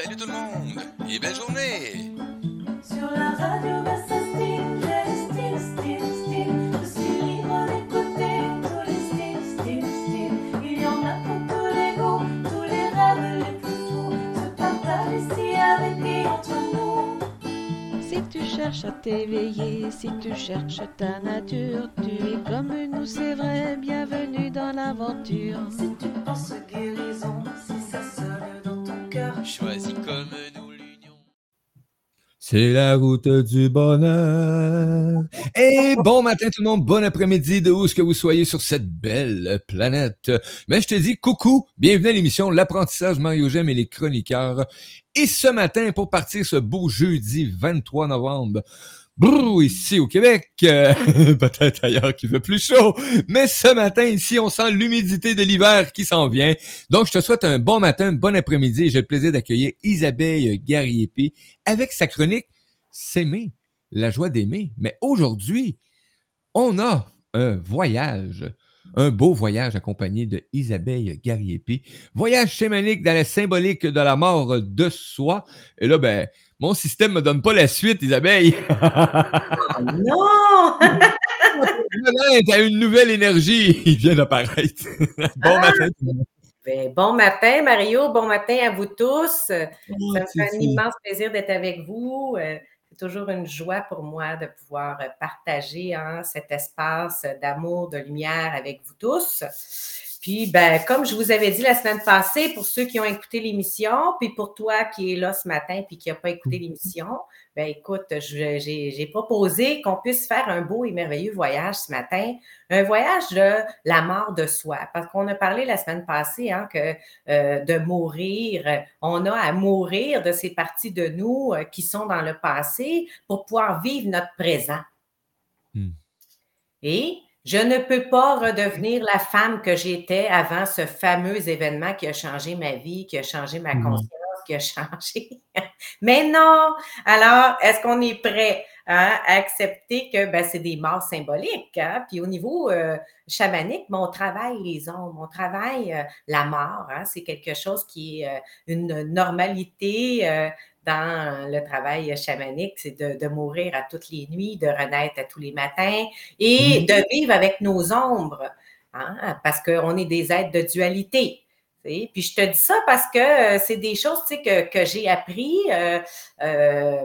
Salut tout le monde et belle journée! Sur la radio Versa Style, les styles, styles, styles. Je suis libre d'écouter tous les styles, styles, styles. Il y en a pour tous les goûts, tous les rêves les plus fous. Se partagent ici avec et entre nous. Si tu cherches à t'éveiller, si tu cherches ta nature, tu es comme nous, c'est vrai, bienvenue dans l'aventure. Si tu penses guérison, C'est la route du bonheur. Et bon matin tout le monde, bon après-midi de où que vous soyez sur cette belle planète. Mais je te dis coucou, bienvenue à l'émission L'apprentissage Mario Gem et les chroniqueurs. Et ce matin, pour partir ce beau jeudi 23 novembre, brrr, ici au Québec, peut-être ailleurs qui veut plus chaud, mais ce matin ici, on sent l'humidité de l'hiver qui s'en vient. Donc, je te souhaite un bon matin, un bon après-midi j'ai le plaisir d'accueillir Isabelle Gariepi avec sa chronique S'aimer, la joie d'aimer. Mais aujourd'hui, on a un voyage, un beau voyage accompagné de Isabelle Gariepi. Voyage chamanique dans la symbolique de la mort de soi. Et là, ben, mon système me donne pas la suite, Isabelle. Non! tu as une nouvelle énergie. Il vient d'apparaître. bon matin. Ben, bon matin, Mario. Bon matin à vous tous. Ça me c'est fait un immense plaisir d'être avec vous. Euh, C'est toujours une joie pour moi de pouvoir euh, partager hein, cet espace d'amour, de lumière avec vous tous. Puis, ben, comme je vous avais dit la semaine passée, pour ceux qui ont écouté l'émission, puis pour toi qui est là ce matin puis qui n'a pas écouté l'émission, ben écoute, j'ai proposé qu'on puisse faire un beau et merveilleux voyage ce matin, un voyage de la mort de soi, parce qu'on a parlé la semaine passée hein, que euh, de mourir, on a à mourir de ces parties de nous euh, qui sont dans le passé pour pouvoir vivre notre présent. Hmm. Et je ne peux pas redevenir la femme que j'étais avant ce fameux événement qui a changé ma vie, qui a changé ma Hmm. conscience, qui a changé. Mais non! Alors, est-ce qu'on est prêt hein, à accepter que ben, c'est des morts symboliques? hein? Puis au niveau euh, chamanique, ben, on travaille les ombres, on travaille euh, la mort. hein. C'est quelque chose qui est euh, une normalité euh, dans le travail chamanique, c'est de, de mourir à toutes les nuits, de renaître à tous les matins et de vivre avec nos ombres, hein, parce qu'on est des êtres de dualité. Puis je te dis ça parce que euh, c'est des choses que, que j'ai appris euh, euh,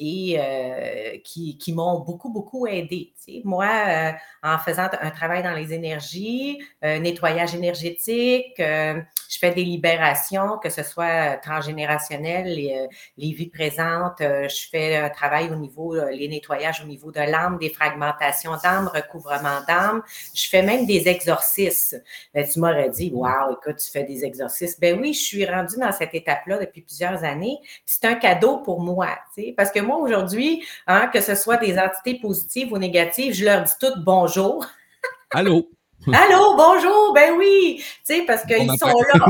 et euh, qui, qui m'ont beaucoup, beaucoup aidé. Moi, euh, en faisant un travail dans les énergies, euh, nettoyage énergétique, euh, je fais des libérations, que ce soit transgénérationnel, les, euh, les vies présentes. euh, je fais un travail au niveau, euh, les nettoyages au niveau de l'âme, des fragmentations d'âme, recouvrement d'âme. Je fais même des exorcismes. Ben, tu m'aurais dit, waouh, écoute, tu fais des exorcismes. Ben oui, je suis rendue dans cette étape-là depuis plusieurs années. C'est un cadeau pour moi, parce que moi, aujourd'hui, hein, que ce soit des entités positives ou négatives, je leur dis toutes bonjour. Allô? Allô, bonjour, ben oui, tu sais, parce qu'ils sont là.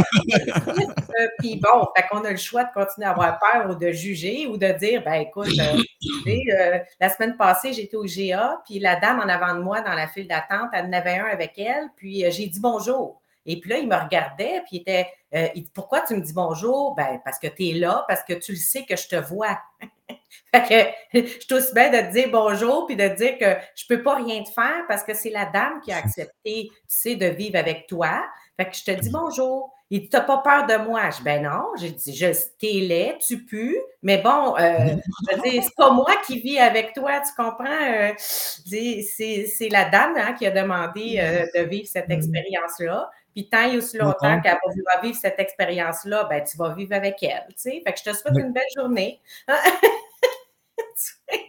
Euh, Puis bon, fait qu'on a le choix de continuer à avoir peur ou de juger ou de dire, ben écoute, euh, euh, la semaine passée, j'étais au GA, puis la dame en avant de moi dans la file d'attente, elle en avait un avec elle, puis j'ai dit bonjour. Et puis là, il me regardait, puis il était, euh, il dit, pourquoi tu me dis bonjour? Ben, parce que tu es là, parce que tu le sais que je te vois. fait que je suis aussi bien de te dire bonjour, puis de te dire que je peux pas rien te faire parce que c'est la dame qui a accepté, tu sais, de vivre avec toi. Fait que je te dis bonjour. Il dit, t'as pas peur de moi? Je dis, ben non. J'ai dit, je, t'es laid, tu pues, mais bon, euh, je veux dire, c'est pas moi qui vis avec toi, tu comprends? Euh, c'est, la dame hein, qui a demandé euh, de vivre cette expérience-là. Puis tant et aussi longtemps qu'elle va vivre cette expérience-là, ben tu vas vivre avec elle, tu sais. Fait que je te souhaite Oui. une belle journée.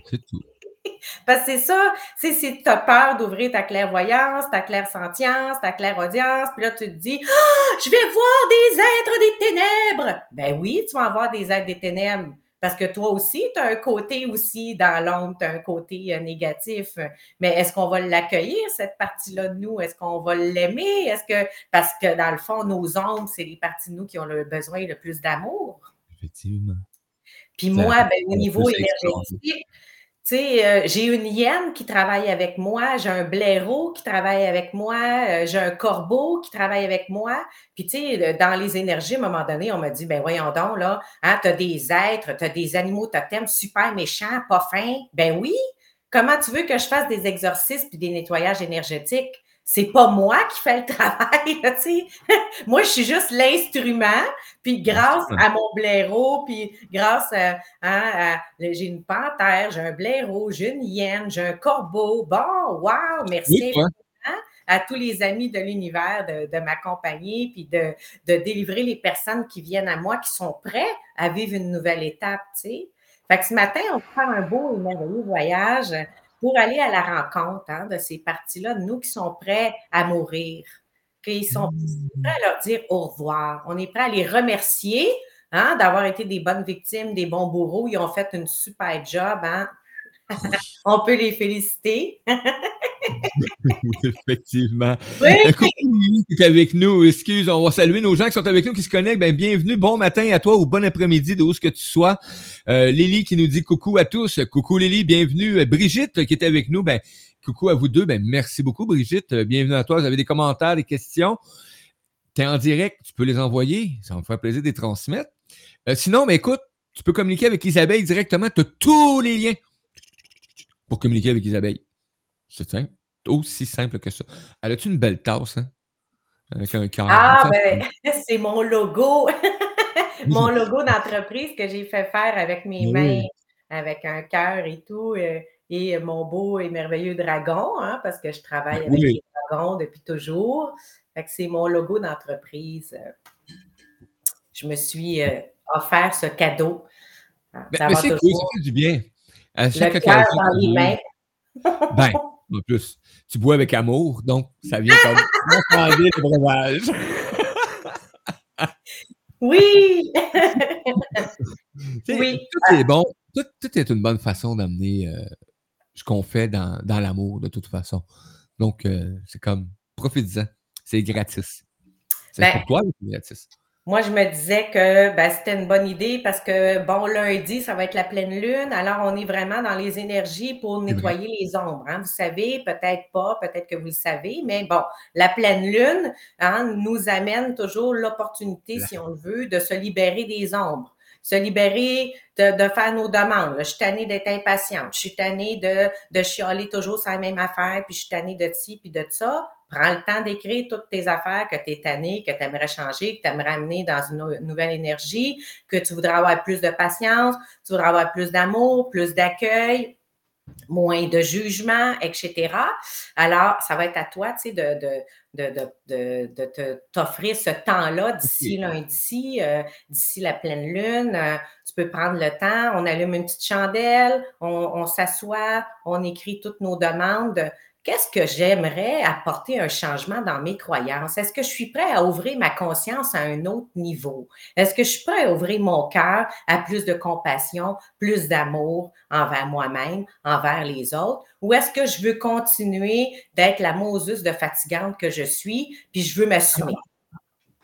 C'est tout. Parce que c'est ça, c'est si tu as peur d'ouvrir ta clairvoyance, ta clairsentience, ta clairaudience, puis là tu te dis Ah, je vais voir des êtres des ténèbres. Ben oui, tu vas voir des êtres des ténèbres. Parce que toi aussi, tu as un côté aussi dans l'ombre, tu as un côté euh, négatif. Mais est-ce qu'on va l'accueillir, cette partie-là de nous? Est-ce qu'on va l'aimer? Est-ce que parce que dans le fond, nos ombres, c'est les parties de nous qui ont le besoin le plus d'amour. Effectivement. Puis moi, ben, au niveau énergétique, Tu euh, j'ai une hyène qui travaille avec moi, j'ai un blaireau qui travaille avec moi, euh, j'ai un corbeau qui travaille avec moi. Puis, tu dans les énergies, à un moment donné, on m'a dit, ben voyons donc, là, hein, tu as des êtres, tu as des animaux totems super méchants, pas fins. Ben oui, comment tu veux que je fasse des exorcismes puis des nettoyages énergétiques? C'est pas moi qui fais le travail, tu sais. moi, je suis juste l'instrument, puis grâce à mon blaireau, puis grâce à, hein, à- j'ai une panthère, j'ai un blaireau, j'ai une hyène, j'ai un corbeau. Bon, wow, merci Oui, à tous les amis de l'univers de, de m'accompagner, puis de, de délivrer les personnes qui viennent à moi, qui sont prêts à vivre une nouvelle étape, tu sais. Fait que ce matin, on prend un beau et merveilleux voyage pour aller à la rencontre hein, de ces parties-là, nous qui sont prêts à mourir, qui sont prêts à leur dire au revoir. On est prêts à les remercier hein, d'avoir été des bonnes victimes, des bons bourreaux. Ils ont fait une super job. Hein? on peut les féliciter. Effectivement. Oui, Coucou Lily qui est avec nous. Excuse, on va saluer nos gens qui sont avec nous, qui se connectent. Ben, bienvenue, bon matin à toi ou bon après-midi de où ce que tu sois. Euh, Lily qui nous dit coucou à tous. Coucou Lily, bienvenue. Euh, Brigitte qui est avec nous, ben, coucou à vous deux. Ben, merci beaucoup Brigitte. Euh, Bienvenue à toi. Vous avez des commentaires, des questions? Tu es en direct, tu peux les envoyer. Ça va me faire plaisir de les transmettre. Euh, sinon, ben, écoute, tu peux communiquer avec Isabelle directement. Tu as tous les liens pour communiquer avec Isabelle. C'est simple. Aussi simple que ça. Elle a-tu une belle tasse, hein? Avec un cœur. Ah, ben, c'est mon logo. mon logo d'entreprise que j'ai fait faire avec mes Oui. mains, avec un cœur et tout, euh, et mon beau et merveilleux dragon, hein, parce que je travaille avec Oui. les dragons depuis toujours. Fait que c'est mon logo d'entreprise. Je me suis euh, offert ce cadeau. Ben, mais c'est cool, ça fait du bien. À le chaque cœur occasion dans les mains. Ben, en plus, tu bois avec amour, donc ça vient comme transcender le breuvage. Oui! Oui. Tout est bon. Tout, tout est une bonne façon d'amener euh, ce qu'on fait dans, dans l'amour, de toute façon. Donc, euh, c'est comme, profite-en. C'est gratis. C'est Ben, pour toi, c'est gratis. Moi, je me disais que ben, c'était une bonne idée parce que, bon, lundi, ça va être la pleine lune. Alors, on est vraiment dans les énergies pour nettoyer les ombres. hein. Vous savez, peut-être pas, peut-être que vous le savez, mais bon, la pleine lune hein, nous amène toujours l'opportunité, si on le veut, de se libérer des ombres. Se libérer de, de faire nos demandes. Je suis tannée d'être impatiente. Je suis tannée de, de chialer toujours sur la même affaire, puis je suis tannée de ci, puis de ça. Prends le temps d'écrire toutes tes affaires que tu es tanné, que tu aimerais changer, que tu aimerais amener dans une nou- nouvelle énergie, que tu voudrais avoir plus de patience, tu voudrais avoir plus d'amour, plus d'accueil, moins de jugement, etc. Alors, ça va être à toi, tu sais, de, de, de, de, de, de te- t'offrir ce temps-là d'ici lundi, euh, d'ici la pleine lune. Euh, tu peux prendre le temps, on allume une petite chandelle, on, on s'assoit, on écrit toutes nos demandes. Qu'est-ce que j'aimerais apporter un changement dans mes croyances? Est-ce que je suis prêt à ouvrir ma conscience à un autre niveau? Est-ce que je suis prêt à ouvrir mon cœur à plus de compassion, plus d'amour envers moi-même, envers les autres? Ou est-ce que je veux continuer d'être la Moses de fatigante que je suis, puis je veux m'assumer?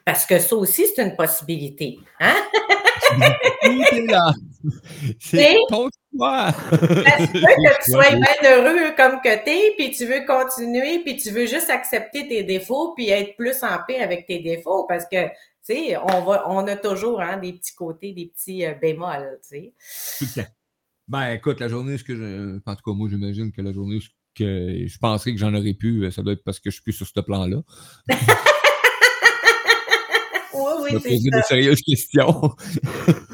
Parce que ça aussi, c'est une possibilité. Hein? C'est ton choix. Ça se peut que tu sois bien heureux comme que t'es, puis tu veux continuer, puis tu veux juste accepter tes défauts, puis être plus en paix avec tes défauts, parce que, tu sais, on, va, on a toujours hein, des petits côtés, des petits euh, bémols, tu sais. Tout le temps. Ben, écoute, la journée, ce que je. En tout cas, moi, j'imagine que la journée que je penserais que j'en aurais pu, euh, ça doit être parce que je suis plus sur ce plan-là. Oui, c'est poser ça. de sérieuses questions.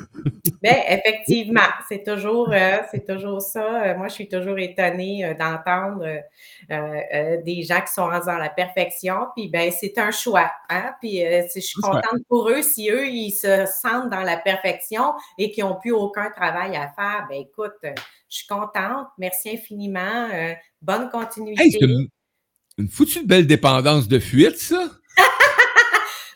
Ben, effectivement, c'est toujours, euh, c'est toujours ça. Euh, moi, je suis toujours étonnée euh, d'entendre euh, des gens qui sont rendus dans la perfection. Puis, ben, c'est un choix. Hein? Puis, je suis contente pour eux si eux, ils se sentent dans la perfection et qu'ils n'ont plus aucun travail à faire. Ben, écoute, je suis contente. Merci infiniment. Bonne continuité. Hey, une, une foutue belle dépendance de fuite, ça.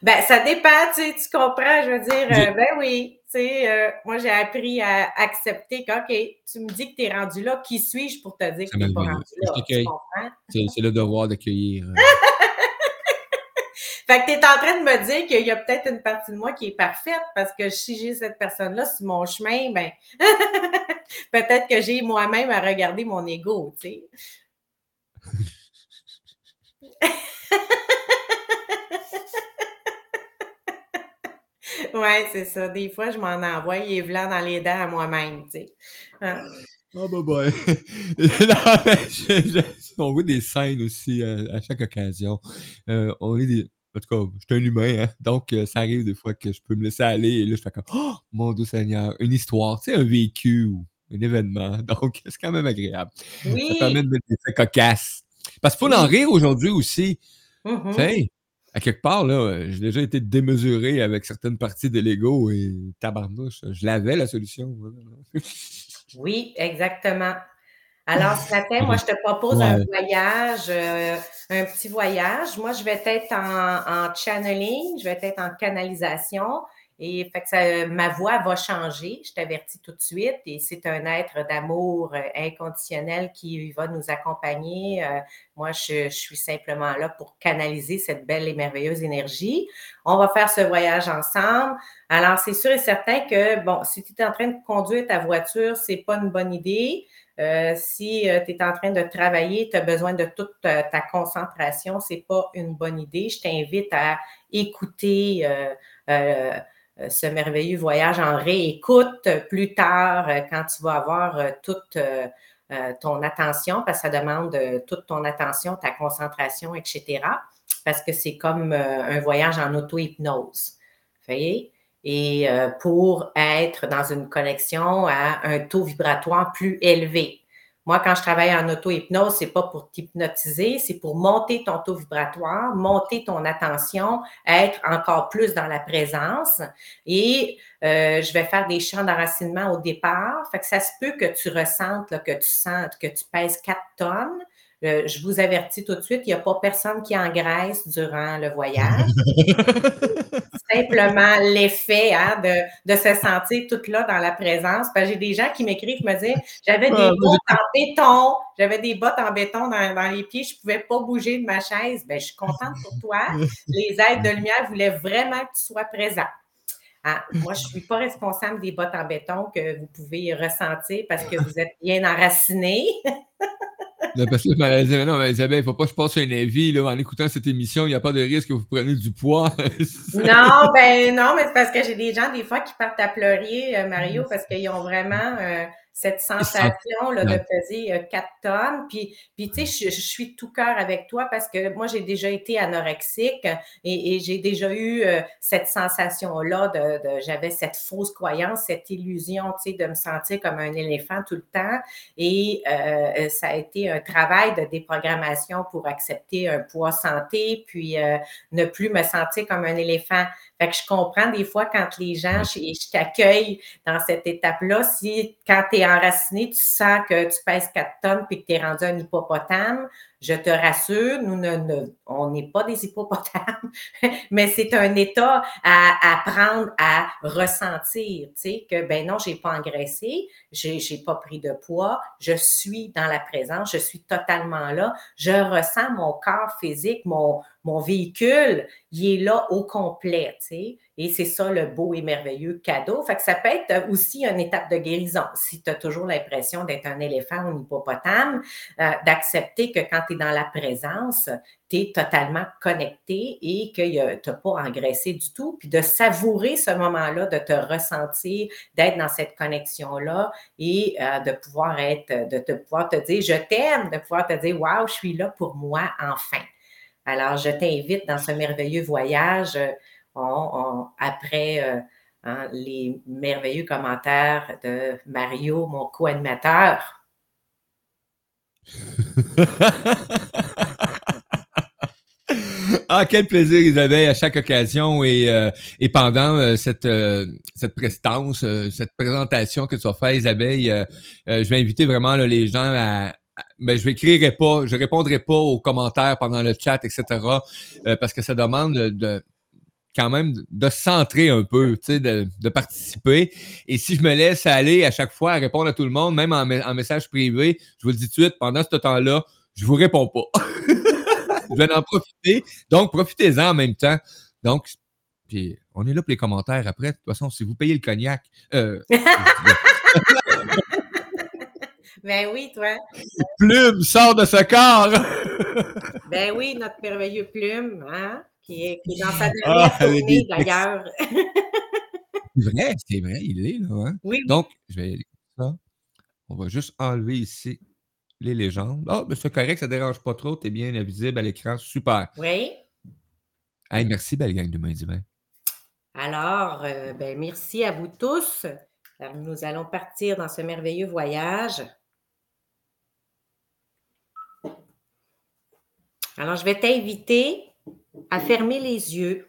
Ben, ça dépend, tu sais, tu comprends, je veux dire, euh, ben oui, tu sais, euh, moi, j'ai appris à accepter que, OK, tu me dis que tu es rendu là, qui suis-je pour te dire que tu n'es pas rendu là, tu t'accueille. comprends? C'est c'est le devoir d'accueillir. euh, Fait que tu es en train de me dire qu'il y a peut-être une partie de moi qui est parfaite parce que si j'ai cette personne-là sur mon chemin, ben, Peut-être que j'ai moi-même à regarder mon ego, tu sais. Oui, c'est ça. Des fois, je m'en envoie les blancs dans les dents à moi-même, tu sais. Hein? Ah, bah, bah. Non, mais je- je- on voit des scènes aussi euh, à chaque occasion. Euh, on est des. En tout cas, je suis un humain, hein, donc euh, ça arrive des fois que je peux me laisser aller et là, je fais comme Oh, mon Dieu Seigneur, une histoire, tu sais, un vécu ou un événement. Donc, c'est quand même agréable. Ça Oui. permet de mettre des faits cocasses. Parce qu'il faut en rire aujourd'hui aussi. Mhm. Tu sais, à quelque part, là, euh, j'ai déjà été démesuré avec certaines parties de l'ego et tabarnouche, je l'avais la solution. Oui, exactement. Alors, ce matin, moi, je te propose Ouais. un voyage, euh, un petit voyage. Moi, je vais être en, en channeling, je vais être en canalisation. Et fait que ça- ma voix va changer, je t'avertis tout de suite. Et c'est un être d'amour euh, inconditionnel qui va nous accompagner. Euh, moi, je, suis simplement là pour canaliser cette belle et merveilleuse énergie. On va faire ce voyage ensemble. Alors, c'est sûr et certain que, bon, si tu es en train de conduire ta voiture, c'est pas une bonne idée. Euh, si tu es en train de travailler, tu as besoin de toute ta, concentration, c'est pas une bonne idée. Je t'invite à écouter ce merveilleux voyage en réécoute plus tard euh, quand tu vas avoir euh, toute euh, euh, ton attention, parce que ça demande euh, toute ton attention, ta concentration, etc. Parce que c'est comme euh, un voyage en auto-hypnose. Voyez? Et euh, pour être dans une connexion à un taux vibratoire plus élevé. Moi, quand je travaille en auto-hypnose, c'est pas pour t'hypnotiser, c'est pour monter ton taux vibratoire, monter ton attention, être encore plus dans la présence. Et euh, je vais faire des champs d'enracinement au départ. Fait que ça se peut que tu ressentes, là, que tu sentes que tu pèses 4 tonnes. Euh, je vous avertis tout de suite, il n'y a pas personne qui engraisse durant le voyage. Simplement l'effet hein, de, de se sentir toute là dans la présence. J'ai des gens qui m'écrivent, me disent j'avais des Ah, bottes en béton, j'avais des bottes en béton dans, dans les pieds, je ne pouvais pas bouger de ma chaise. Ben, je suis contente pour toi. Les aides de lumière voulaient vraiment que tu sois présent. Ah, moi, je ne suis pas responsable des bottes en béton que vous pouvez ressentir parce que vous êtes bien enraciné. Là, parce que elle disait, non, mais Isabelle, il ne faut pas que je passe un avis là, en écoutant cette émission. Il n'y a pas de risque que vous preniez du poids. non, ben non, mais c'est parce que j'ai des gens des fois qui partent à pleurer, euh, Mario, parce qu'ils ont vraiment euh, cette sensation là, de peser euh, 4 tonnes. Puis, puis tu sais, je, je, suis tout cœur avec toi parce que moi, j'ai déjà été anorexique et, et j'ai déjà eu euh, cette sensation-là de, de j'avais cette fausse croyance, cette illusion, tu sais, de me sentir comme un éléphant tout le temps. Et euh, ça a été un travail de déprogrammation pour accepter un poids santé, puis euh, ne plus me sentir comme un éléphant. Fait que je comprends des fois quand les gens, je, je t'accueille dans cette étape-là, si quand tu es enraciné, tu sens que tu pèses 4 tonnes puis que tu es rendu un hippopotame, je te rassure, nous ne, ne on n'est pas des hippopotames, mais c'est un état à apprendre à ressentir, tu sais, que ben non, j'ai pas engraissé, j'ai, j'ai pas pris de poids, je suis dans la présence, je suis totalement là, je ressens mon corps physique, mon, mon véhicule, il est là au complet, tu sais. Et c'est ça le beau et merveilleux cadeau. Fait que ça peut être aussi une étape de guérison. Si tu as toujours l'impression d'être un éléphant ou un hippopotame, euh, d'accepter que quand dans la présence, tu es totalement connecté et que tu n'as pas engraissé du tout, puis de savourer ce moment-là, de te ressentir, d'être dans cette connexion-là et euh, de pouvoir être, de te pouvoir te dire je t'aime, de pouvoir te dire waouh, je suis là pour moi enfin. Alors, je t'invite dans ce merveilleux voyage. On, après euh, hein, les merveilleux commentaires de Mario, mon co-animateur. ah, quel plaisir, Isabelle, à chaque occasion et, euh, et pendant euh, cette, euh, cette prestance, cette présentation que tu vas faire, Isabelle, je vais inviter vraiment les gens à, mais je n'écrirai pas, je répondrai pas aux commentaires pendant le chat, etc. Parce que ça demande de, de, quand même de se centrer un peu, tu sais, de, de, participer. Et si je me laisse aller à chaque fois à répondre à tout le monde, même en, en message privé, je vous le dis tout de suite, pendant ce temps-là, je vous réponds pas. je vais en profiter. Donc, profitez-en en même temps. Donc, puis on est là pour les commentaires après. De toute façon, si vous payez le cognac. Euh, Ben oui, toi. Plume sort de ce corps! Ben oui, notre merveilleux plume, hein, qui, est, qui est dans sa Ah, dernière avec tournée des d'ailleurs. C'est vrai, c'est vrai, il est là. Hein? Oui. Donc, je vais ça. On va juste enlever ici les légendes. Ah, ben c'est correct, ça ne dérange pas trop. Tu es bien visible à l'écran. Super. Oui. Hey, merci, belle gang de main divin. Alors, euh, ben, merci à vous tous. Alors, nous allons partir dans ce merveilleux voyage. Alors, je vais t'inviter à fermer les yeux.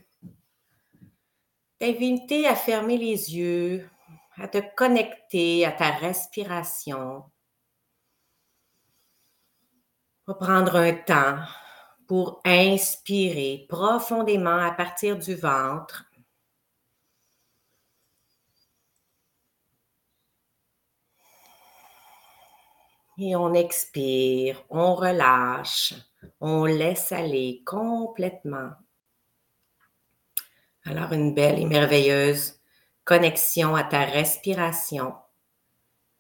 T'inviter à fermer les yeux, à te connecter à ta respiration. On va prendre un temps pour inspirer profondément à partir du ventre. Et on expire, on relâche, on laisse aller complètement. Alors une belle et merveilleuse connexion à ta respiration.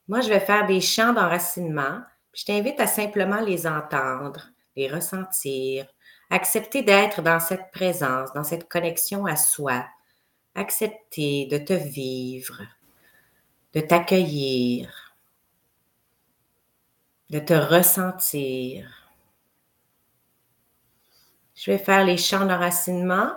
Moi, je vais faire des chants d'enracinement. Je t'invite à simplement les entendre, les ressentir, accepter d'être dans cette présence, dans cette connexion à soi, accepter de te vivre, de t'accueillir, de te ressentir. Je vais faire les chants d'enracinement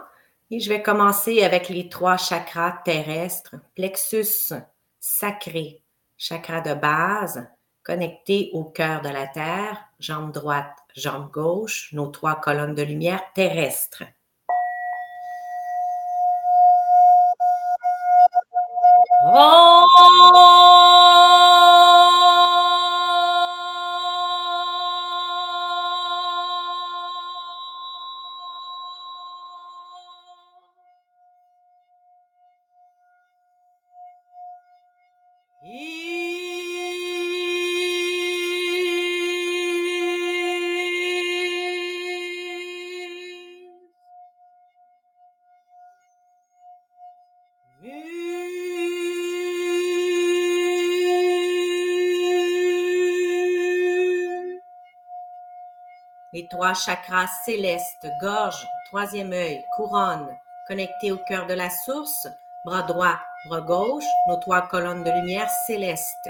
et je vais commencer avec les trois chakras terrestres, plexus sacré, chakra de base, connecté au cœur de la Terre, jambe droite, jambe gauche, nos trois colonnes de lumière terrestres. Les trois chakras célestes, gorge, troisième œil, couronne, connectés au cœur de la source, bras droit, bras gauche, nos trois colonnes de lumière céleste.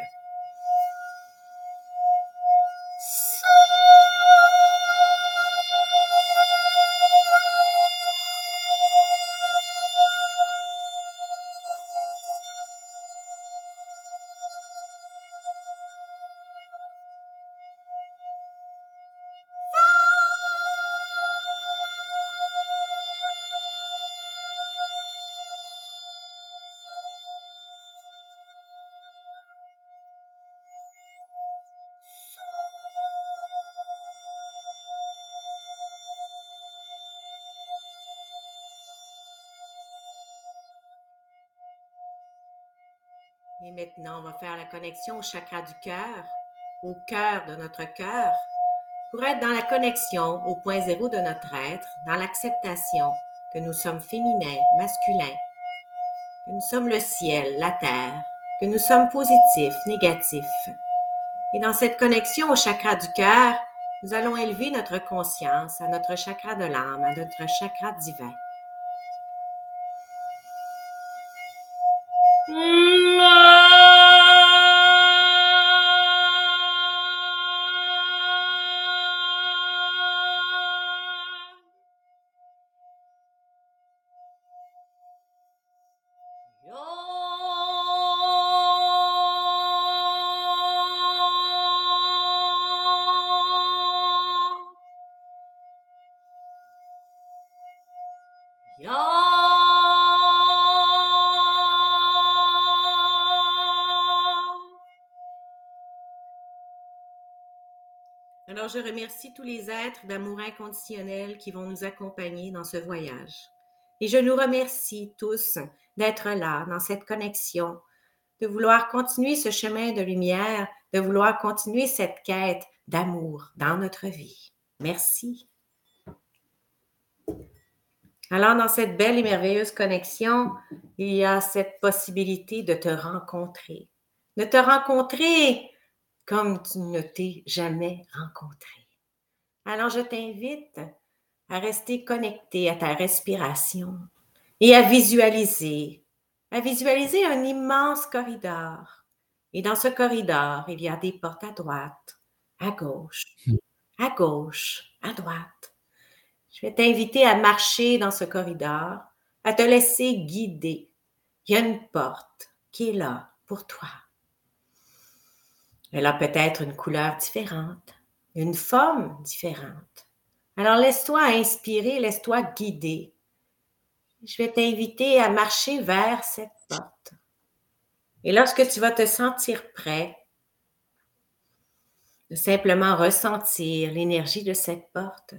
Maintenant, on va faire la connexion au chakra du cœur, au cœur de notre cœur, pour être dans la connexion au point zéro de notre être, dans l'acceptation que nous sommes féminins, masculins, que nous sommes le ciel, la terre, que nous sommes positifs, négatifs. Et dans cette connexion au chakra du cœur, nous allons élever notre conscience à notre chakra de l'âme, à notre chakra divin. Alors, je remercie tous les êtres d'amour inconditionnel qui vont nous accompagner dans ce voyage. Et je nous remercie tous d'être là, dans cette connexion, de vouloir continuer ce chemin de lumière, de vouloir continuer cette quête d'amour dans notre vie. Merci. Alors, dans cette belle et merveilleuse connexion, il y a cette possibilité de te rencontrer, de te rencontrer comme tu ne t'es jamais rencontré. Alors, je t'invite à rester connecté à ta respiration et à visualiser, à visualiser un immense corridor. Et dans ce corridor, il y a des portes à droite, à gauche, à gauche, à droite. Je vais t'inviter à marcher dans ce corridor, à te laisser guider. Il y a une porte qui est là pour toi. Elle a peut-être une couleur différente, une forme différente. Alors laisse-toi inspirer, laisse-toi guider. Je vais t'inviter à marcher vers cette porte. Et lorsque tu vas te sentir prêt, de simplement ressentir l'énergie de cette porte.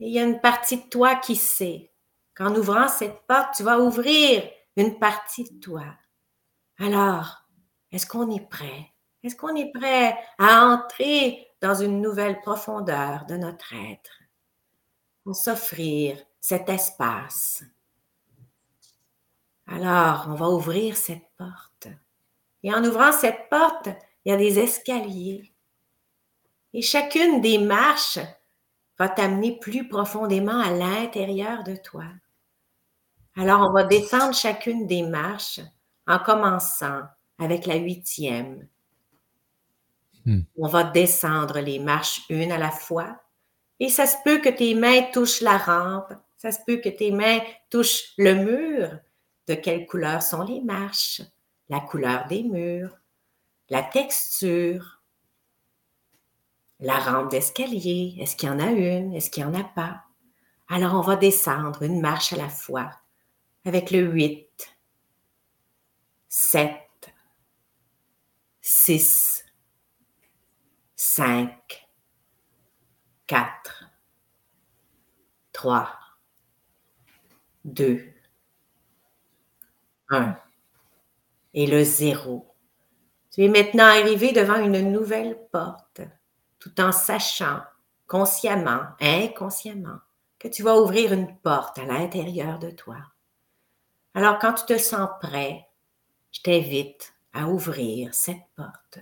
Il y a une partie de toi qui sait qu'en ouvrant cette porte, tu vas ouvrir une partie de toi. Alors, est-ce qu'on est prêt? Est-ce qu'on est prêt à entrer dans une nouvelle profondeur de notre être? Pour s'offrir cet espace? Alors, on va ouvrir cette porte. Et en ouvrant cette porte, il y a des escaliers. Et chacune des marches va t'amener plus profondément à l'intérieur de toi. Alors, on va descendre chacune des marches en commençant avec la huitième. Hmm. On va descendre les marches une à la fois. Et ça se peut que tes mains touchent la rampe. Ça se peut que tes mains touchent le mur. De quelle couleur sont les marches? La couleur des murs, la texture, la rampe d'escalier. Est-ce qu'il y en a une? Est-ce qu'il n'y en a pas? Alors, on va descendre une marche à la fois avec le 8, 7, 6, 5, 4, 3, 2, 1 et le 0. Tu es maintenant arrivé devant une nouvelle porte, tout en sachant, consciemment, inconsciemment, que tu vas ouvrir une porte à l'intérieur de toi. Alors, quand tu te sens prêt, je t'invite à ouvrir cette porte.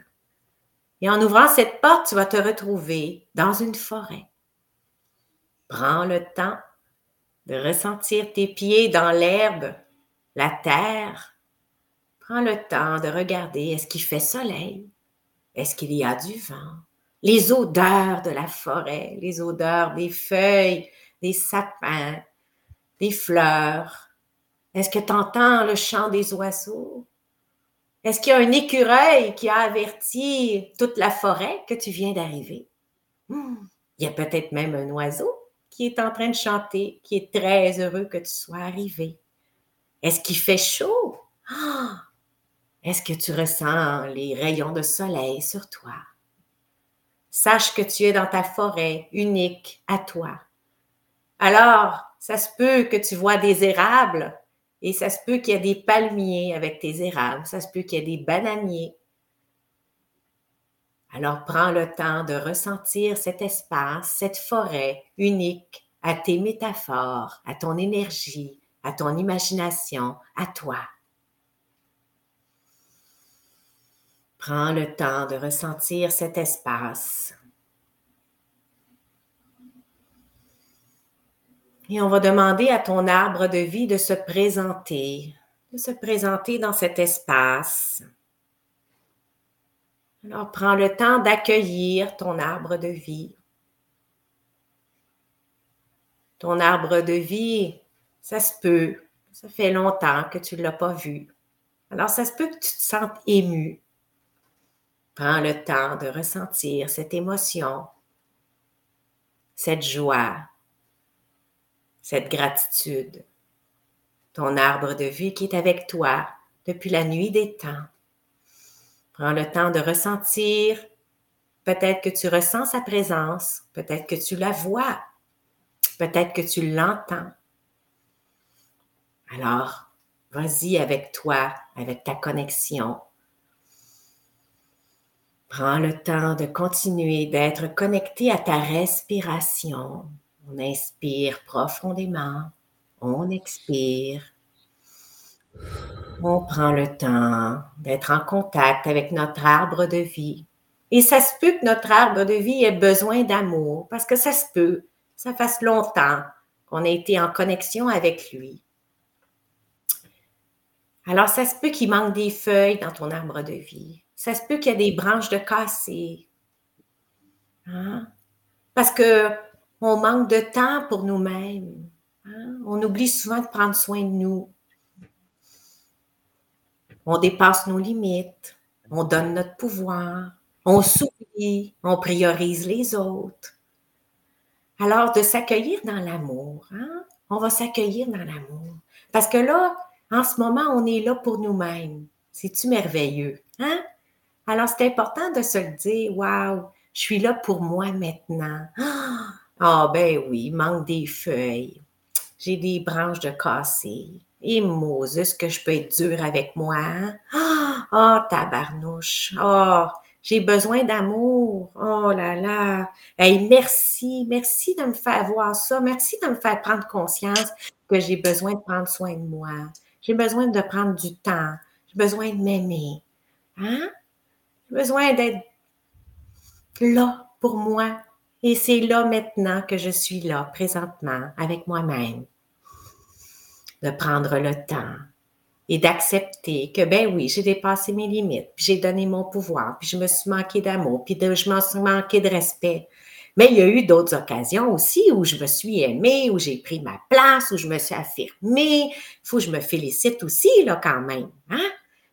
Et en ouvrant cette porte, tu vas te retrouver dans une forêt. Prends le temps de ressentir tes pieds dans l'herbe, la terre. Prends le temps de regarder, est-ce qu'il fait soleil? Est-ce qu'il y a du vent? Les odeurs de la forêt, les odeurs des feuilles, des sapins, des fleurs. Est-ce que tu entends le chant des oiseaux? Est-ce qu'il y a un écureuil qui a averti toute la forêt que tu viens d'arriver? Hmm, Il y a peut-être même un oiseau qui est en train de chanter, qui est très heureux que tu sois arrivé. Est-ce qu'il fait chaud? Ah! Est-ce que tu ressens les rayons de soleil sur toi? Sache que tu es dans ta forêt unique à toi. Alors, ça se peut que tu vois des érables et ça se peut qu'il y ait des palmiers avec tes érables, ça se peut qu'il y ait des bananiers. Alors prends le temps de ressentir cet espace, cette forêt unique à tes métaphores, à ton énergie, à ton imagination, à toi. Prends le temps de ressentir cet espace. Et on va demander à ton arbre de vie de se présenter, de se présenter dans cet espace. Alors prends le temps d'accueillir ton arbre de vie. Ton arbre de vie, ça se peut, ça fait longtemps que tu ne l'as pas vu. Alors ça se peut que tu te sentes ému. Prends le temps de ressentir cette émotion, cette joie, cette gratitude. Ton arbre de vie qui est avec toi depuis la nuit des temps. Prends le temps de ressentir. Peut-être que tu ressens sa présence, peut-être que tu la vois, peut-être que tu l'entends. Alors, vas-y avec toi, avec ta connexion. Prends le temps de continuer d'être connecté à ta respiration. On inspire profondément, on expire. On prend le temps d'être en contact avec notre arbre de vie, Et ça se peut que notre arbre de vie ait besoin d'amour, parce que ça se peut, ça fasse longtemps qu'on a été en connexion avec lui. Alors, ça se peut qu'il manque des feuilles dans ton arbre de vie. Ça se peut qu'il y ait des branches de cassées. Hein? Parce que on manque de temps pour nous-mêmes. Hein? On oublie souvent de prendre soin de nous. On dépasse nos limites. On donne notre pouvoir. On s'oublie. On priorise les autres. Alors, de s'accueillir dans l'amour. Hein? On va s'accueillir dans l'amour. Parce que là, en ce moment, on est là pour nous-mêmes. C'est-tu merveilleux? Hein? Alors, c'est important de se dire. Waouh, je suis là pour moi maintenant. Ah, ben oui, il manque des feuilles. J'ai des branches de cassé. Et Moses, que je peux être dur avec moi. Ah, oh, tabarnouche. Oh, j'ai besoin d'amour. Oh là là. Hey, merci, merci de me faire voir ça. Merci de me faire prendre conscience que j'ai besoin de prendre soin de moi. J'ai besoin de prendre du temps. J'ai besoin de m'aimer. Hein? J'ai besoin d'être là pour moi. Et c'est là maintenant que je suis là, présentement, avec moi-même. De prendre le temps et d'accepter que, ben oui, j'ai dépassé mes limites, puis j'ai donné mon pouvoir, puis je me suis manqué d'amour, puis je m'en suis manqué de respect. Mais il y a eu d'autres occasions aussi où je me suis aimée, où j'ai pris ma place, où je me suis affirmée. Il faut que je me félicite aussi, là, quand même. Hein?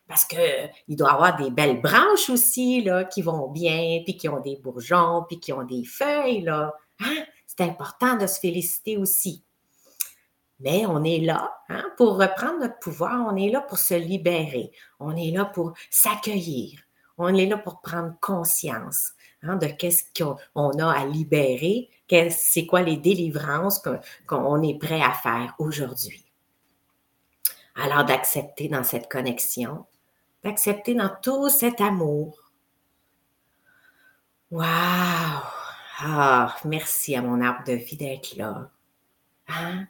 Parce qu'il doit avoir des belles branches aussi, là, qui vont bien, puis qui ont des bourgeons, puis qui ont des feuilles, là. Hein? C'est important de se féliciter aussi. Mais on est là hein, pour reprendre notre pouvoir, on est là pour se libérer, on est là pour s'accueillir, on est là pour prendre conscience Hein, de qu'est-ce qu'on a à libérer, c'est quoi les délivrances qu'on est prêt à faire aujourd'hui. Alors d'accepter dans cette connexion, d'accepter dans tout cet amour. Waouh! Ah, merci à mon arbre de vie d'être là. Hein?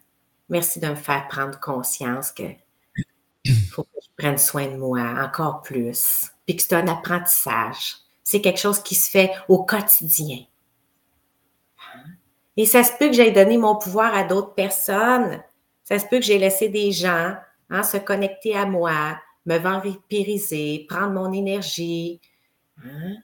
Merci de me faire prendre conscience que faut que je prenne soin de moi encore plus, puis que c'est un apprentissage c'est quelque chose qui se fait au quotidien. Et ça se peut que j'aie donné mon pouvoir à d'autres personnes. Ça se peut que j'ai laissé des gens hein, se connecter à moi, me vampiriser, prendre mon énergie. Hein,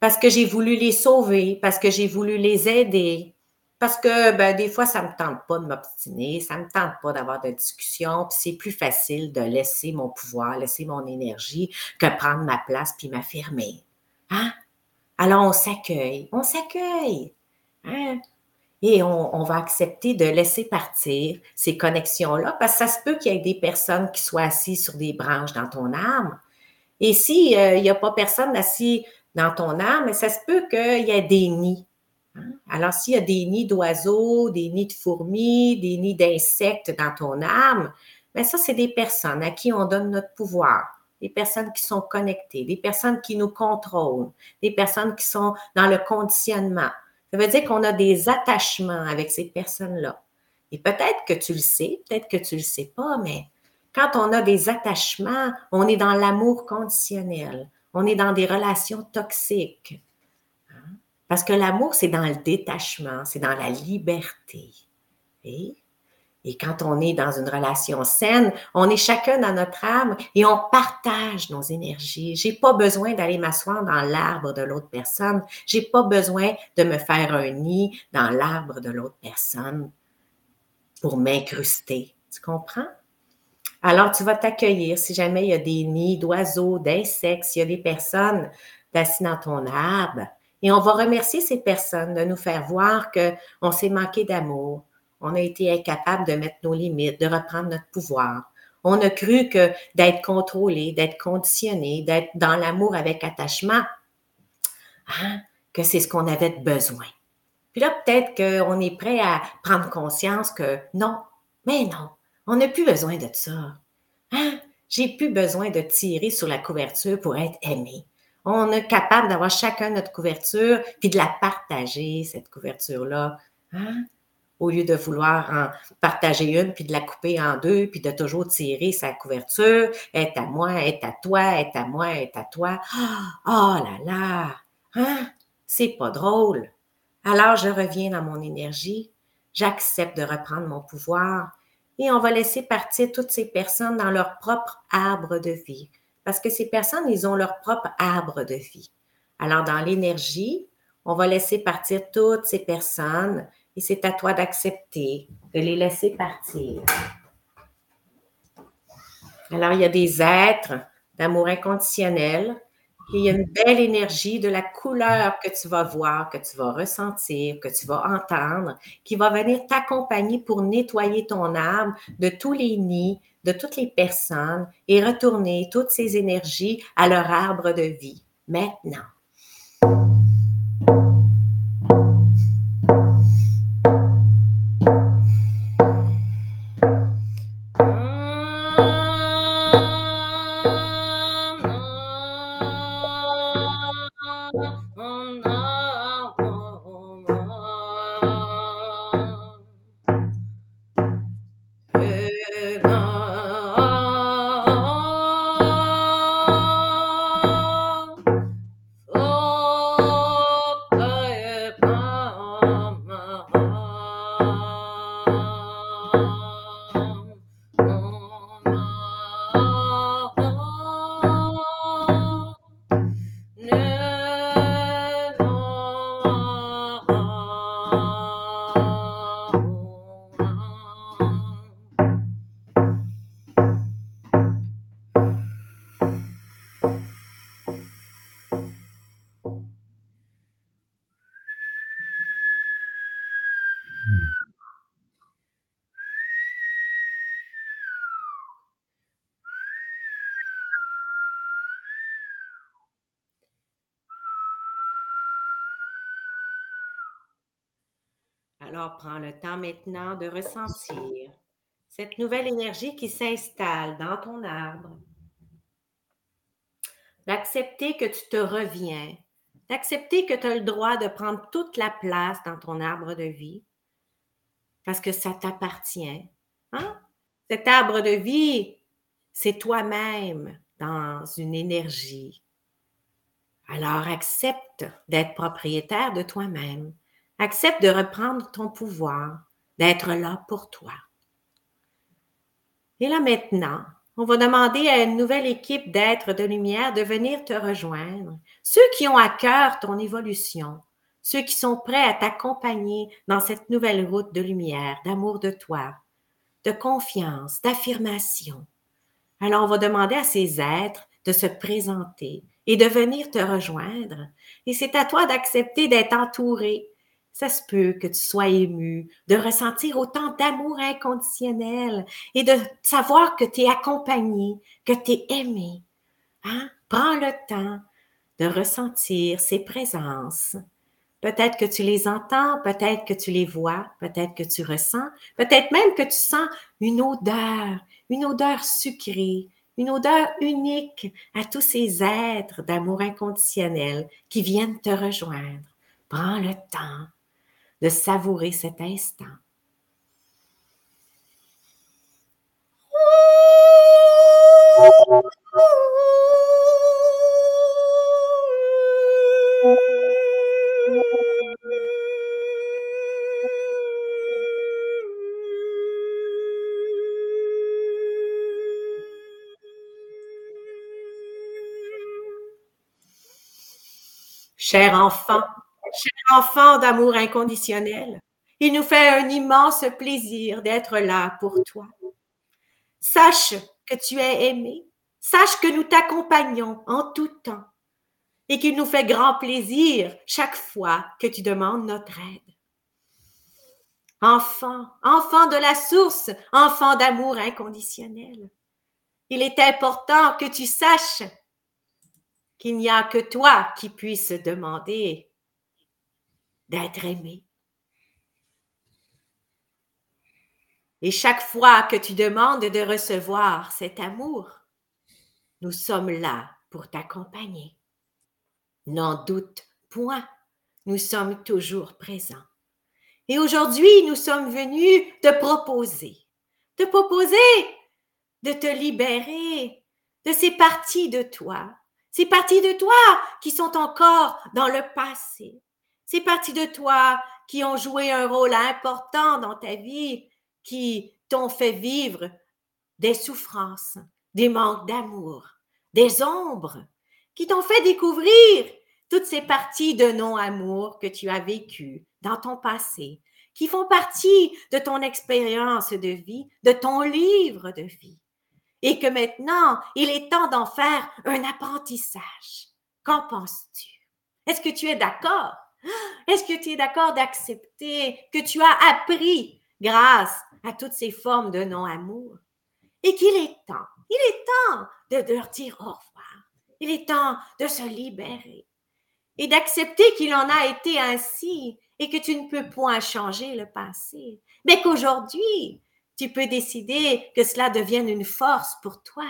parce que j'ai voulu les sauver, parce que j'ai voulu les aider. Parce que ben, des fois, ça ne me tente pas de m'obstiner, ça ne me tente pas d'avoir de discussion, puis c'est plus facile de laisser mon pouvoir, laisser mon énergie que prendre ma place puis m'affirmer. Hein? Alors, on s'accueille, on s'accueille. Hein? Et on, va accepter de laisser partir ces connexions-là, parce que ça se peut qu'il y ait des personnes qui soient assises sur des branches dans ton âme. Et s'il euh, n'y a pas personne assis dans ton âme, ça se peut qu'il y ait des nids. Hein? Alors, s'il y a des nids d'oiseaux, des nids de fourmis, des nids d'insectes dans ton âme, bien ça, c'est des personnes à qui on donne notre pouvoir des personnes qui sont connectées, des personnes qui nous contrôlent, des personnes qui sont dans le conditionnement. Ça veut dire qu'on a des attachements avec ces personnes-là. Et peut-être que tu le sais, peut-être que tu ne le sais pas, mais quand on a des attachements, on est dans l'amour conditionnel, on est dans des relations toxiques. Hein? Parce que l'amour, c'est dans le détachement, c'est dans la liberté. Et quand on est dans une relation saine, on est chacun dans notre âme et on partage nos énergies. J'ai pas besoin d'aller m'asseoir dans l'arbre de l'autre personne. J'ai pas besoin de me faire un nid dans l'arbre de l'autre personne pour m'incruster. Tu comprends? Alors, tu vas t'accueillir si jamais il y a des nids d'oiseaux, d'insectes, s'il y a des personnes assises dans ton arbre. Et on va remercier ces personnes de nous faire voir qu'on s'est manqué d'amour, on a été incapable de mettre nos limites, de reprendre notre pouvoir. On a cru que d'être contrôlé, d'être conditionné, d'être dans l'amour avec attachement, hein, que c'est ce qu'on avait besoin. Puis là, peut-être qu'on est prêt à prendre conscience que non, mais non, on n'a plus besoin de ça. Hein? J'ai plus besoin de tirer sur la couverture pour être aimé. On est capable d'avoir chacun notre couverture, puis de la partager, cette couverture-là. Hein? Au lieu de vouloir en partager une, puis de la couper en deux, puis de toujours tirer sa couverture, est à moi, est à toi, est à moi, est à toi. Oh là là! Hein? C'est pas drôle. Alors je reviens dans mon énergie, j'accepte de reprendre mon pouvoir et on va laisser partir toutes ces personnes dans leur propre arbre de vie. Parce que ces personnes, ils ont leur propre arbre de vie. Alors dans l'énergie, on va laisser partir toutes ces personnes et c'est à toi d'accepter, de les laisser partir. Alors, il y a des êtres d'amour inconditionnel. Et il y a une belle énergie de la couleur que tu vas voir, que tu vas ressentir, que tu vas entendre, qui va venir t'accompagner pour nettoyer ton âme de tous les nids, de toutes les personnes et retourner toutes ces énergies à leur arbre de vie. Maintenant. Prends le temps maintenant de ressentir cette nouvelle énergie qui s'installe dans ton arbre. D'accepter que tu te reviens, d'accepter que tu as le droit de prendre toute la place dans ton arbre de vie parce que ça t'appartient. Hein? Cet arbre de vie, c'est toi-même dans une énergie. Alors accepte d'être propriétaire de toi-même. Accepte de reprendre ton pouvoir, d'être là pour toi. Et là maintenant, on va demander à une nouvelle équipe d'êtres de lumière de venir te rejoindre. Ceux qui ont à cœur ton évolution, ceux qui sont prêts à t'accompagner dans cette nouvelle route de lumière, d'amour de toi, de confiance, d'affirmation. Alors on va demander à ces êtres de se présenter et de venir te rejoindre. Et c'est à toi d'accepter d'être entouré, ça se peut que tu sois ému, de ressentir autant d'amour inconditionnel et de savoir que tu es accompagné, que tu es aimé. Hein? Prends le temps de ressentir ces présences. Peut-être que tu les entends, peut-être que tu les vois, peut-être que tu ressens, peut-être même que tu sens une odeur, une odeur sucrée, une odeur unique à tous ces êtres d'amour inconditionnel qui viennent te rejoindre. Prends le temps de savourer cet instant. Cher enfant, cher enfant d'amour inconditionnel, il nous fait un immense plaisir d'être là pour toi. Sache que tu es aimé, sache que nous t'accompagnons en tout temps et qu'il nous fait grand plaisir chaque fois que tu demandes notre aide. Enfant, enfant de la source, enfant d'amour inconditionnel, il est important que tu saches qu'il n'y a que toi qui puisses demander d'être aimé. Et chaque fois que tu demandes de recevoir cet amour, nous sommes là pour t'accompagner. N'en doute point, nous sommes toujours présents. Et aujourd'hui, nous sommes venus te proposer, te proposer de te libérer de ces parties de toi Ces parties de toi qui sont encore dans le passé. Ces parties de toi qui ont joué un rôle important dans ta vie, qui t'ont fait vivre des souffrances, des manques d'amour, des ombres, qui t'ont fait découvrir toutes ces parties de non-amour que tu as vécues dans ton passé, qui font partie de ton expérience de vie, de ton livre de vie. Et que maintenant, il est temps d'en faire un apprentissage. Qu'en penses-tu? Est-ce que tu es d'accord? Est-ce que tu es d'accord d'accepter que tu as appris grâce à toutes ces formes de non-amour? Et qu'il est temps, il est temps de leur dire au revoir. Il est temps de se libérer et d'accepter qu'il en a été ainsi et que tu ne peux point changer le passé, mais qu'aujourd'hui, tu peux décider que cela devienne une force pour toi,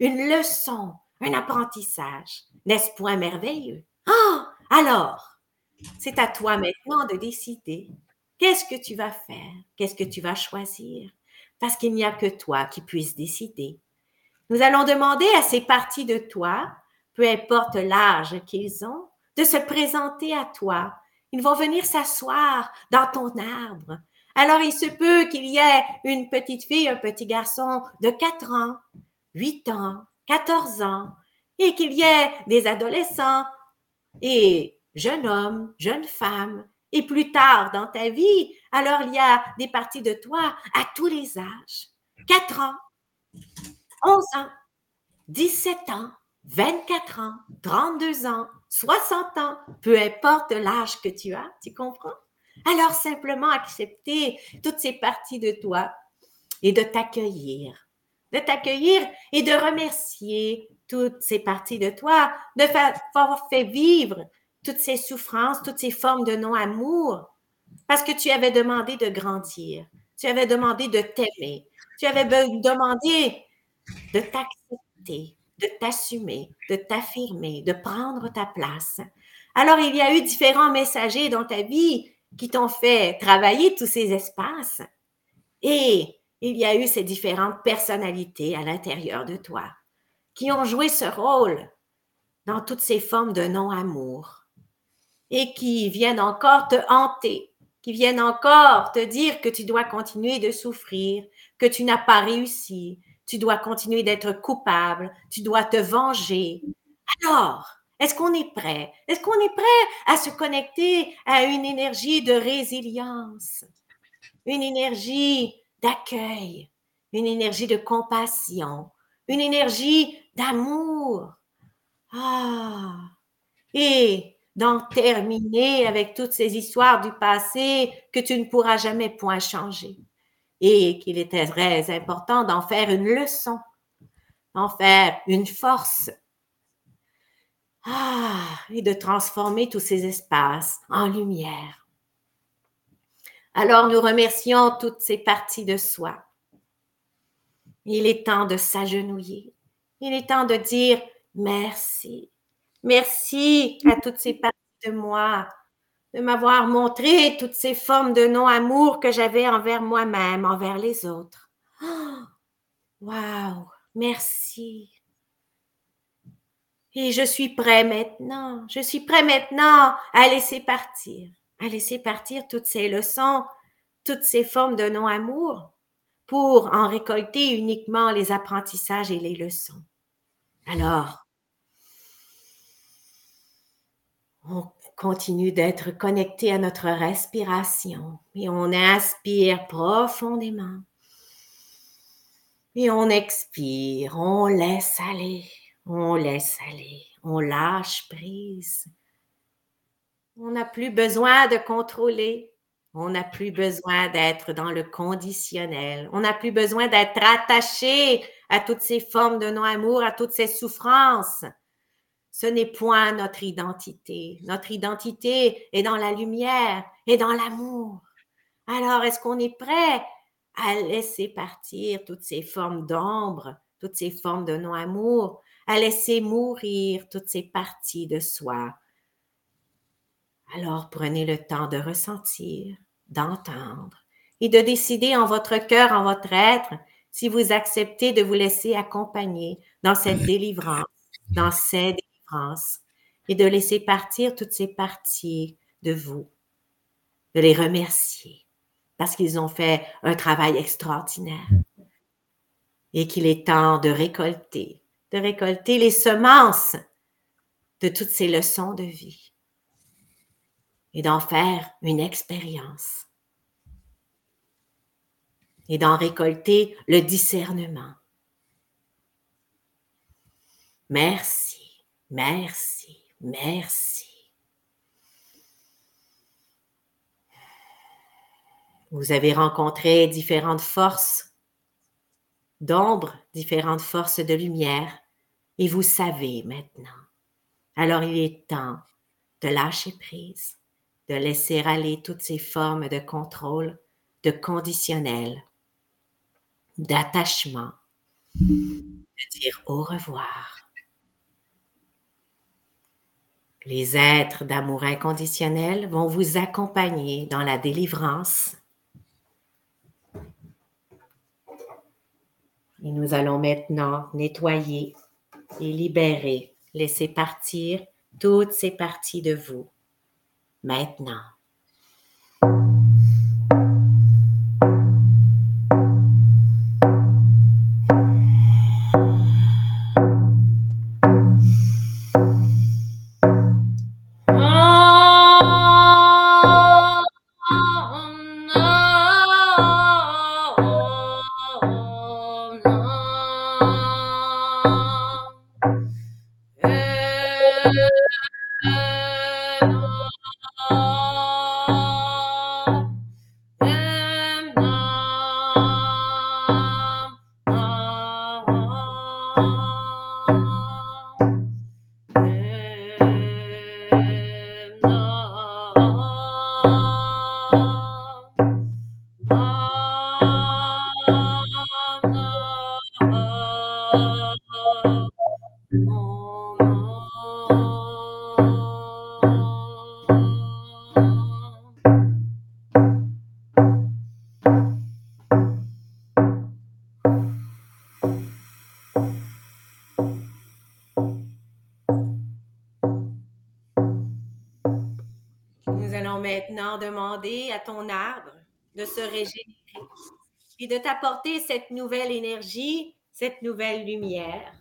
une leçon, un apprentissage. N'est-ce point merveilleux? Ah, alors, c'est à toi maintenant de décider qu'est-ce que tu vas faire, qu'est-ce que tu vas choisir, parce qu'il n'y a que toi qui puisses décider. Nous allons demander à ces parties de toi, peu importe l'âge qu'ils ont, de se présenter à toi. Ils vont venir s'asseoir dans ton arbre. Alors il se peut qu'il y ait une petite fille, un petit garçon de 4 ans, 8 ans, 14 ans, et qu'il y ait des adolescents et jeunes hommes, jeunes femmes. Et plus tard dans ta vie, alors il y a des parties de toi à tous les âges. 4 ans, 11 ans, 17 ans, 24 ans, 32 ans, 60 ans, peu importe l'âge que tu as, tu comprends? Alors simplement accepter toutes ces parties de toi et de t'accueillir, de t'accueillir et de remercier toutes ces parties de toi, de avoir fait vivre toutes ces souffrances, toutes ces formes de non-amour, parce que tu avais demandé de grandir, tu avais demandé de t'aimer, tu avais demandé de t'accepter, de t'assumer, de t'affirmer, de prendre ta place. Alors, il y a eu différents messagers dans ta vie qui t'ont fait travailler tous ces espaces et il y a eu ces différentes personnalités à l'intérieur de toi qui ont joué ce rôle dans toutes ces formes de non-amour et qui viennent encore te hanter, qui viennent encore te dire que tu dois continuer de souffrir, que tu n'as pas réussi, tu dois continuer d'être coupable, tu dois te venger. Alors, est-ce qu'on est prêt? Est-ce qu'on est prêt à se connecter à une énergie de résilience, une énergie d'accueil, une énergie de compassion, une énergie d'amour? Ah! Et d'en terminer avec toutes ces histoires du passé que tu ne pourras jamais point changer et qu'il était très important d'en faire une leçon, d'en faire une force. Ah, et de transformer tous ces espaces en lumière. Alors nous remercions toutes ces parties de soi. Il est temps de s'agenouiller. Il est temps de dire merci. Merci à toutes ces parties de moi de m'avoir montré toutes ces formes de non-amour que j'avais envers moi-même, envers les autres. Oh, wow, merci. Et je suis prêt maintenant, je suis prêt maintenant à laisser partir, à laisser partir toutes ces leçons, toutes ces formes de non-amour pour en récolter uniquement les apprentissages et les leçons. Alors, on continue d'être connecté à notre respiration et on inspire profondément. Et on expire, on laisse aller, on laisse aller, on lâche prise. On n'a plus besoin de contrôler, on n'a plus besoin d'être dans le conditionnel, on n'a plus besoin d'être attaché à toutes ces formes de non-amour, à toutes ces souffrances. Ce n'est point notre identité. Notre identité est dans la lumière et dans l'amour. Alors, est-ce qu'on est prêt à laisser partir toutes ces formes d'ombre, toutes ces formes de non-amour, à laisser mourir toutes ces parties de soi? Alors, prenez le temps de ressentir, d'entendre et de décider en votre cœur, en votre être, si vous acceptez de vous laisser accompagner dans cette délivrance, dans cette et de laisser partir toutes ces parties de vous, de les remercier parce qu'ils ont fait un travail extraordinaire et qu'il est temps de récolter, de récolter les semences de toutes ces leçons de vie et d'en faire une expérience et d'en récolter le discernement. Merci, merci, merci. Vous avez rencontré différentes forces d'ombre, différentes forces de lumière, et vous savez maintenant. Alors il est temps de lâcher prise, de laisser aller toutes ces formes de contrôle, de conditionnel, d'attachement, de dire au revoir. Les êtres d'amour inconditionnel vont vous accompagner dans la délivrance. Et nous allons maintenant nettoyer et libérer, laisser partir toutes ces parties de vous. Maintenant. Nous de t'apporter cette nouvelle énergie, cette nouvelle lumière.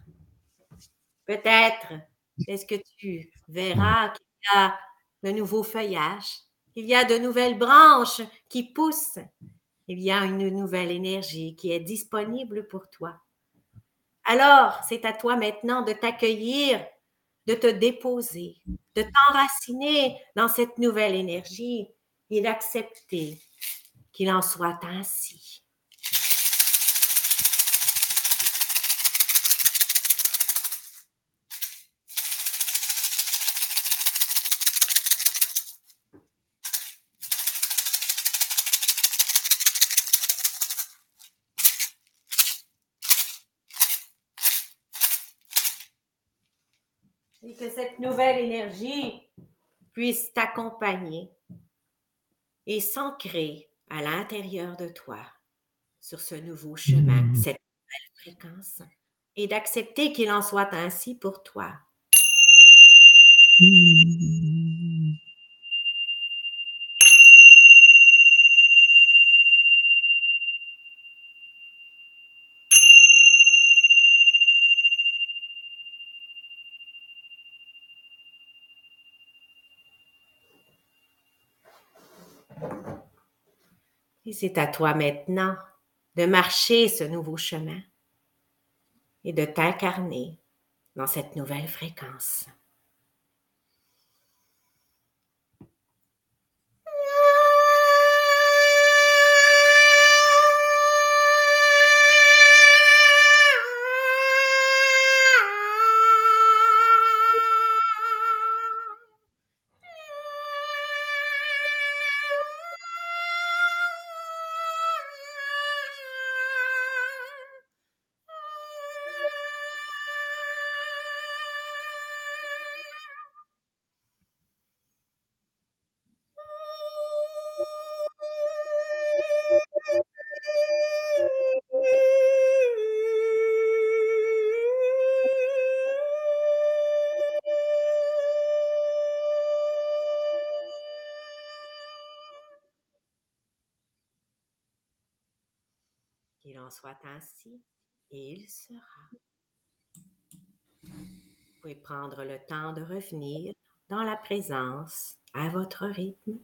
Peut-être est-ce que tu verras qu'il y a de nouveaux feuillages, qu'il y a de nouvelles branches qui poussent. Il y a une nouvelle énergie qui est disponible pour toi. Alors, c'est à toi maintenant de t'accueillir, de te déposer, de t'enraciner dans cette nouvelle énergie et d'accepter qu'il en soit ainsi. Que cette nouvelle énergie puisse t'accompagner et s'ancrer à l'intérieur de toi sur ce nouveau chemin, cette nouvelle fréquence, et d'accepter qu'il en soit ainsi pour toi. Et c'est à toi maintenant de marcher ce nouveau chemin et de t'incarner dans cette nouvelle fréquence. Soit ainsi et il sera. Vous pouvez prendre le temps de revenir dans la présence à votre rythme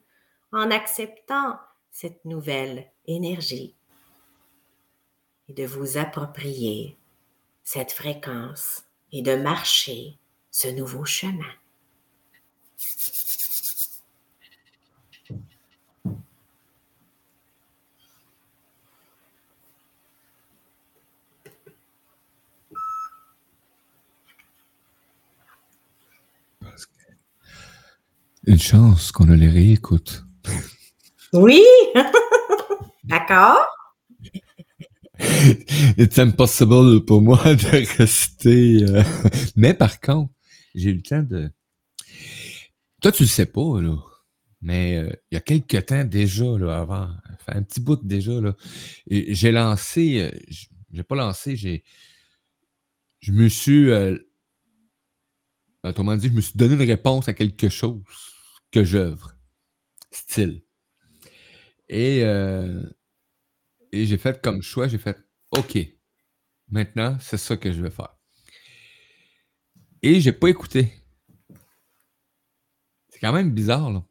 en acceptant cette nouvelle énergie et de vous approprier cette fréquence et de marcher ce nouveau chemin. Une chance qu'on a les réécoutes. Oui, d'accord. It's impossible pour moi de rester. euh, Mais par contre, j'ai eu le temps de. Toi, tu le sais pas, là. Mais euh, il y a quelques temps déjà, là, avant, un petit bout déjà, là, j'ai lancé. euh, j'ai pas lancé, j'ai. Je me suis. euh, autrement dit, je me suis donné une réponse à quelque chose que j'œuvre. Style. Et, euh, et j'ai fait comme choix, j'ai fait OK. Maintenant, c'est ça que je vais faire. Et j'ai pas écouté. C'est quand même bizarre, là.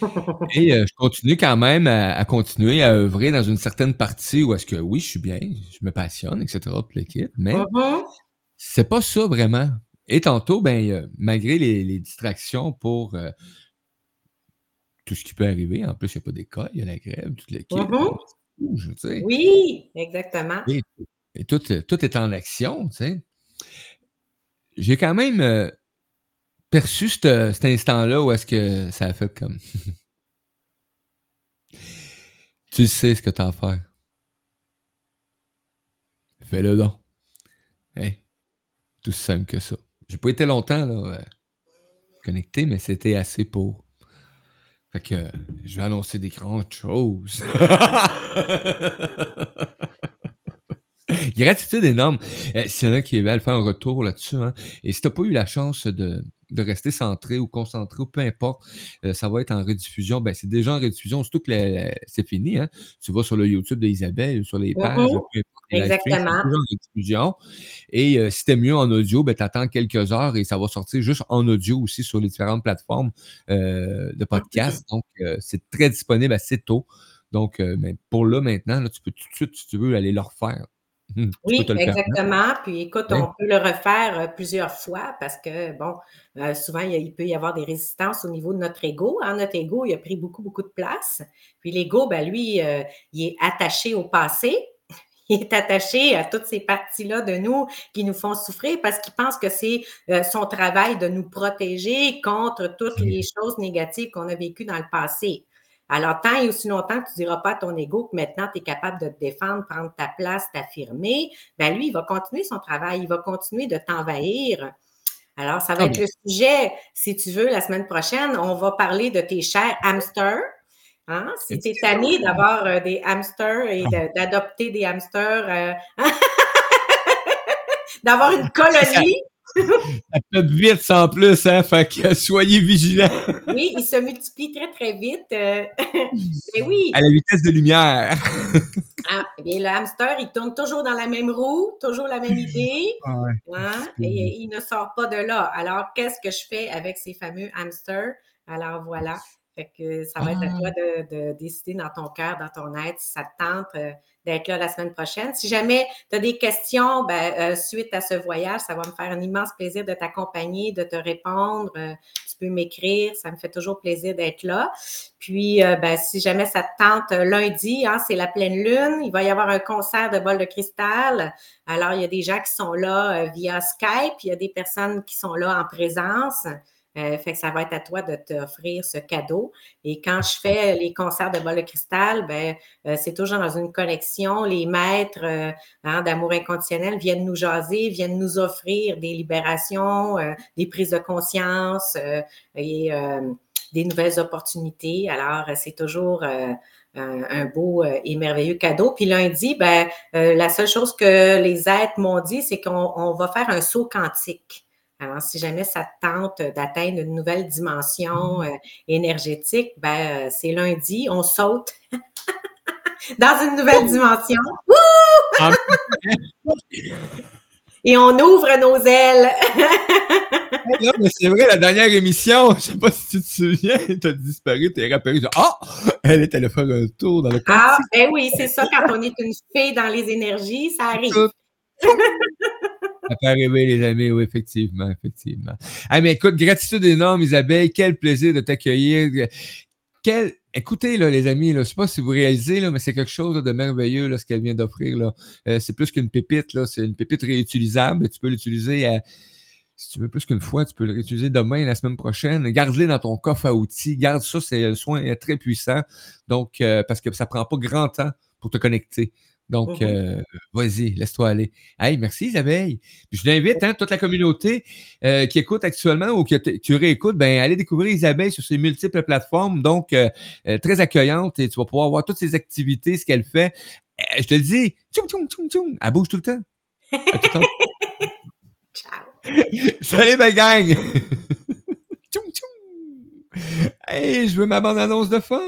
Et euh, je continue quand même à, à continuer à œuvrer dans une certaine partie où est-ce que oui, je suis bien, je me passionne, etc. pour l'équipe, mais Mhm. c'est pas ça vraiment. Et tantôt, ben, euh, malgré les, les distractions pour euh, tout ce qui peut arriver, en plus, il n'y a pas d'école, il y a la grève, toute l'équipe. Je sais. Oui, exactement. Et, et tout, euh, tout est en action, tu sais. J'ai quand même euh, perçu cette- cet instant-là où est-ce que ça a fait comme. tu sais ce que tu as à faire. Fais-le donc. Hein? Tout simple que ça. J'ai pas été longtemps là, euh, connecté, mais c'était assez pour. Fait que je vais annoncer des grandes choses. Gratitude énorme. Euh, S'il y en a qui veulent faire un retour là-dessus, hein, et si tu n'as pas eu la chance de, de rester centré ou concentré ou peu importe, euh, ça va être en rediffusion. Ben, c'est déjà en rediffusion, surtout que c'est fini. Hein. Tu vas sur le YouTube d'Isabelle, sur les pages, Mhm. peu Exactement. Et euh, si t'es mieux en audio, ben, tu attends quelques heures et ça va sortir juste en audio aussi sur les différentes plateformes euh, de podcast. Donc, euh, c'est très disponible assez tôt. Donc, euh, ben, pour là, maintenant, là, tu peux tout de suite, si tu veux, aller le refaire. Hum, Oui, exactement. Puis écoute, Oui. on peut le refaire plusieurs fois parce que, bon, euh, souvent, il, peut y avoir des résistances au niveau de notre ego. hein. Notre ego, il a pris beaucoup, beaucoup de place. Puis l'ego, ben, lui, euh, il est attaché au passé. Il est attaché à toutes ces parties-là de nous qui nous font souffrir parce qu'il pense que c'est euh, son travail de nous protéger contre toutes les choses négatives qu'on a vécues dans le passé. Alors, tant et aussi longtemps que tu ne diras pas à ton ego que maintenant tu es capable de te défendre, prendre ta place, t'affirmer, ben lui, il va continuer son travail, il va continuer de t'envahir. Alors, ça va Ah être bien. le sujet, si tu veux, la semaine prochaine. On va parler de tes chers hamsters. Hein? Si tu es tanné d'avoir euh, des hamsters et de- d'adopter des hamsters, euh, d'avoir une colonie, Ça peut vite sans plus, hein? Fait que soyez vigilants oui, ils se multiplient très, très vite. euh, mais oui, à la vitesse de lumière. Ah, eh bien, le hamster, il tourne toujours dans la même roue, toujours la même idée, hein, peu, et il ne sort pas de là. Alors, qu'est-ce que je fais avec ces fameux hamsters? Alors, voilà. Fait que ça va être à Ah. toi de, de décider dans ton cœur, dans ton être, si ça te tente euh, d'être là la semaine prochaine. Si jamais tu as des questions ben, euh, suite à ce voyage, ça va me faire un immense plaisir de t'accompagner, de te répondre. Euh, tu peux m'écrire, ça me fait toujours plaisir d'être là. Puis, ben, si jamais ça te tente, lundi, hein, c'est la pleine lune, il va y avoir un concert de bol de cristal. Alors, il y a des gens qui sont là via Skype, il y a des personnes qui sont là en présence. Euh, fait que ça va être à toi de t'offrir ce cadeau. Et quand je fais les concerts de bol de cristal, ben, euh, c'est toujours dans une connexion. Les maîtres euh, hein, d'amour inconditionnel viennent nous jaser, viennent nous offrir des libérations, des prises de conscience et des nouvelles opportunités. Alors, c'est toujours un, beau et merveilleux cadeau. Puis lundi, ben, la seule chose que les êtres m'ont dit, c'est qu'on on va faire un saut quantique. Alors, si jamais ça te tente d'atteindre une nouvelle dimension euh, énergétique, ben, euh, c'est lundi, on saute dans une nouvelle dimension. Et on ouvre nos ailes. Non, mais c'est vrai, la dernière émission, je sais pas si tu te souviens, t'as disparu, t'es rappelé, genre, ah, elle est allée faire un tour dans le Ah, eh oui, c'est ça, quand on est une fée dans les énergies, ça arrive. Ça peut arriver, les amis, oui, effectivement, effectivement. Ah, mais écoute, gratitude énorme, Isabelle. Quel plaisir de t'accueillir. Quel. Écoutez, là, les amis, là, je sais pas si vous réalisez, là, mais c'est quelque chose de merveilleux, ce qu'elle vient d'offrir. Euh, c'est plus qu'une pépite. C'est une pépite réutilisable. Tu peux l'utiliser à- Si tu veux plus qu'une fois, tu peux le réutiliser demain, la semaine prochaine. Garde-le dans ton coffre à outils. Garde ça, c'est un soin très puissant. Donc, euh, parce que ça prend pas grand temps pour te connecter. Donc, euh, vas-y, laisse-toi aller. Hey, merci Isabelle. Puis je t'invite, hein, toute la communauté euh, qui écoute actuellement ou que t- tu réécoutes, ben, allez découvrir Isabelle sur ses multiples plateformes. Donc, euh, très accueillante et tu vas pouvoir voir toutes ses activités, ce qu'elle fait. Je te le dis, tchoum, tchoum, tchoum, tchoum, elle bouge tout le temps. À tout le temps. Ciao. Salut, ma gang! tchoum, tchoum. Hey, je veux ma bande-annonce de fin!